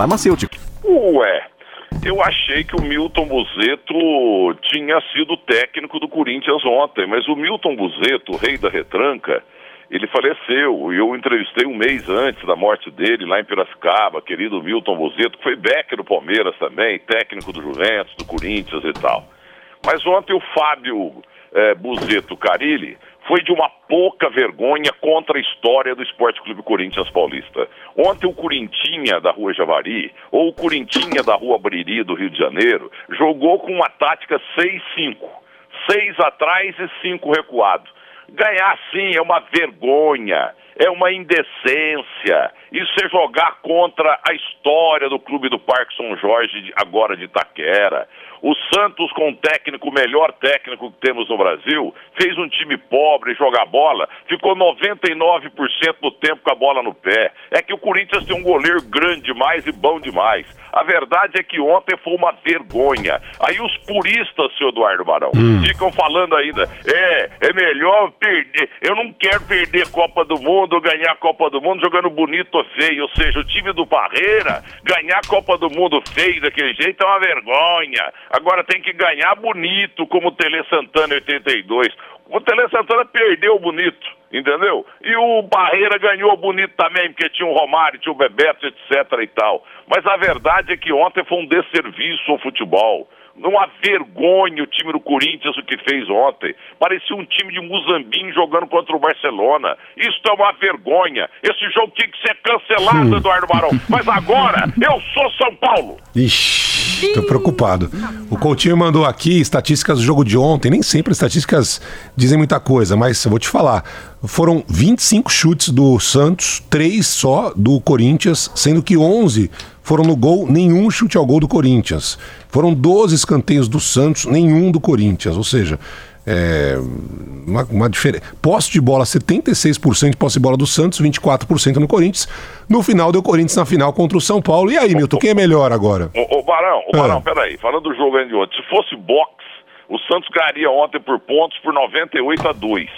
Farmacêutico. Ué, eu achei que o Milton Buzeto tinha sido técnico do Corinthians ontem, mas o Milton Buzeto, rei da retranca, ele faleceu. E eu entrevistei um mês antes da morte dele, lá em Piracicaba, querido Milton Buzeto, que foi back do Palmeiras também, técnico do Juventus, do Corinthians e tal. Mas ontem o Fábio eh, Buzeto Carilli foi de uma pouca vergonha contra a história do Esporte Clube Corinthians Paulista. Ontem o Corintinha da Rua Javari, ou o Corintinha da Rua Bariri do Rio de Janeiro, jogou com uma tática 6-5. Seis atrás e cinco recuado. Ganhar sim é uma vergonha, é uma indecência. Isso é jogar contra a história do clube do Parque São Jorge, agora de Itaquera. O Santos, com o técnico, o melhor técnico que temos no Brasil, fez um time pobre jogar bola, ficou 99% do tempo com a bola no pé. É que o Corinthians tem um goleiro grande demais e bom demais. A verdade é que ontem foi uma vergonha. Aí os puristas, seu Eduardo Barão, Hum. ficam falando ainda, é, é melhor perder. Eu não quero perder Copa do Mundo ganhar a Copa do Mundo jogando bonito ou feio. Ou seja, o time do Parreira ganhar a Copa do Mundo feio daquele jeito é uma vergonha. Agora tem que ganhar bonito, como o Tele Santana em 82. O Tele Santana perdeu bonito, entendeu? E o Barreira ganhou bonito também, porque tinha o Romário, tinha o Bebeto, etc e tal. Mas a verdade é que ontem foi um desserviço ao futebol. Uma vergonha o time do Corinthians o que fez ontem. Parecia um time de Muzambinho jogando contra o Barcelona. Isso é uma vergonha. Esse jogo tinha que ser cancelado, Eduardo Barão. Mas agora eu sou São Paulo. Ixi, tô preocupado. O Coutinho mandou aqui estatísticas do jogo de ontem. Nem sempre estatísticas dizem muita coisa, mas eu vou te falar. Foram 25 chutes do Santos, 3 só do Corinthians, sendo que 11 foram no gol, nenhum chute ao gol do Corinthians. Foram 12 escanteios do Santos, nenhum do Corinthians. Ou seja, é uma, uma diferença. Posse de bola, 76% de posse de bola do Santos, 24% no Corinthians. No final, deu Corinthians na final contra o São Paulo. E aí, Milton, quem é melhor agora? Ô, ô Barão, ô Ah. Barão, peraí. Falando do jogo de ontem, se fosse boxe, o Santos ganharia ontem por pontos por 98 a 2.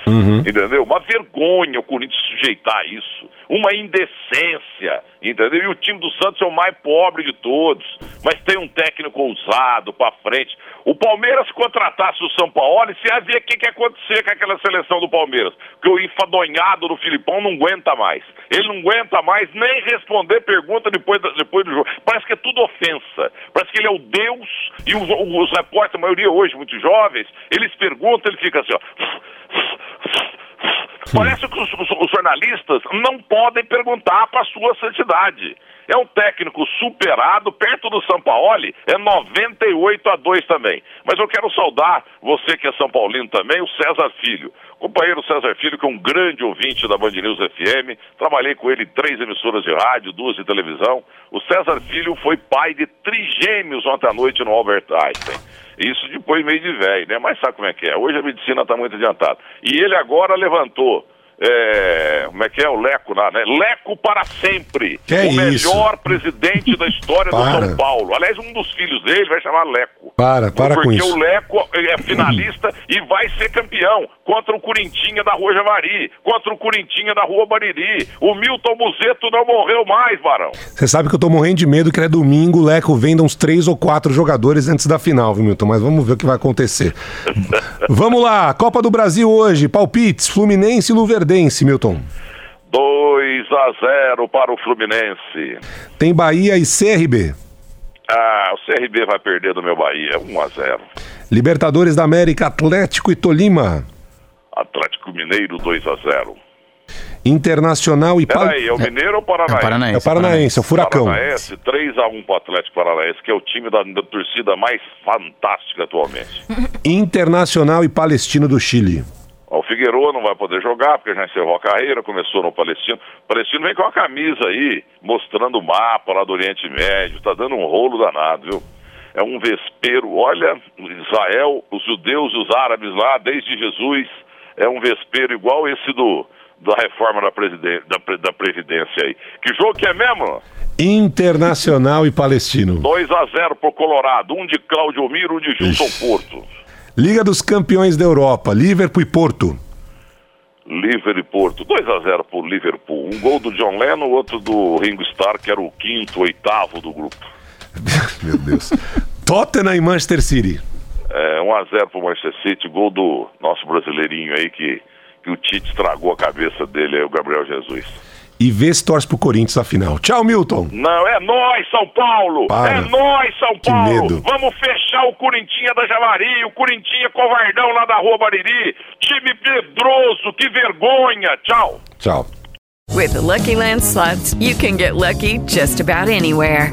Entendeu? Uma vergonha o Corinthians sujeitar isso. Uma indecência, entendeu? E o time do Santos é o mais pobre de todos, mas tem um técnico ousado pra frente. O Palmeiras contratasse o São Paulo, você ia ver o que, que ia acontecer com aquela seleção do Palmeiras. Porque o enfadonhado do Filipão não aguenta mais. Ele não aguenta mais nem responder pergunta depois, depois do jogo. Parece que é tudo ofensa. Parece que ele é o Deus e os, os repórteres, a maioria hoje, muito jovens, eles perguntam, ele fica assim, ó. Parece que os, os- os jornalistas não podem perguntar para sua santidade. É um técnico superado, perto do Sampaoli, é 98 a 2 também. Mas eu quero saudar você que é São Paulino também, o César Filho. Companheiro César Filho, que é um grande ouvinte da Band News FM. Trabalhei com ele em três emissoras de rádio, duas de televisão. O César Filho foi pai de trigêmeos ontem à noite no Albert Einstein. Isso depois meio de velho, né? Mas sabe como é que é? Hoje a medicina está muito adiantada. E ele agora levantou. é, como é que é o Leco lá, né? Leco para sempre. Que é o isso? melhor presidente da história do. São Paulo. Aliás, um dos filhos dele vai chamar Leco. Para, para com Porque isso. o Leco é finalista e vai ser campeão contra o Corintinha da Rua Javari, contra o Corintinha da Rua Bariri. O Milton Muzeto não morreu mais, Barão. Você sabe que eu tô morrendo de medo que é domingo, o Leco venda uns três ou quatro jogadores antes da final, viu, Milton? Mas vamos ver o que vai acontecer. vamos lá, Copa do Brasil hoje, palpites, Fluminense e Luverdense, Milton. 2 a 0 para o Fluminense. Tem Bahia e CRB. Ah, o CRB vai perder do meu Bahia, 1 a 0. Libertadores da América, Atlético e Tolima. Atlético Mineiro 2 a 0. Internacional e Pal... Peraí, é o Mineiro ou o Paranaense? É o Paranaense. É o Paranaense, é o Furacão. Paranaense, 3x1 pro Atlético Paranaense, que é o time da, da torcida mais fantástica atualmente. Internacional e Palestino do Chile. O Figueiredo não vai poder jogar, porque já encerrou a carreira, começou no Palestino. O Palestino vem com a camisa aí, mostrando o mapa lá do Oriente Médio, tá dando um rolo danado, viu? É um vespeiro, olha, Israel, os judeus e os árabes lá, desde Jesus, é um vespeiro igual esse do da reforma da, da, da Previdência aí. Que jogo que é mesmo? Internacional e Palestino. 2 a 0 pro Colorado, um de Cláudio Miro, um de Gilson Porto. Liga dos Campeões da Europa, Liverpool e Porto. Liverpool e Porto, 2 a 0 pro Liverpool. Um gol do John Lennon, outro do Ringo Starr, que era o quinto, oitavo do grupo. Meu Deus. Tottenham e Manchester City. É, 1 a 0 pro Manchester City, gol do nosso brasileirinho aí que, que o Tite estragou a cabeça dele, aí, o Gabriel Jesus. E vê se torce pro Corinthians na final. Tchau, Milton. Não, é nós, São Paulo! Para. É nós, São Que Paulo! medo. Vamos fechar o Corintinha da Javari, o Corintinha covardão lá da Rua Bariri. Time pedroso, que vergonha! Tchau! Tchau. With the Lucky Land slots, you can get lucky just about anywhere.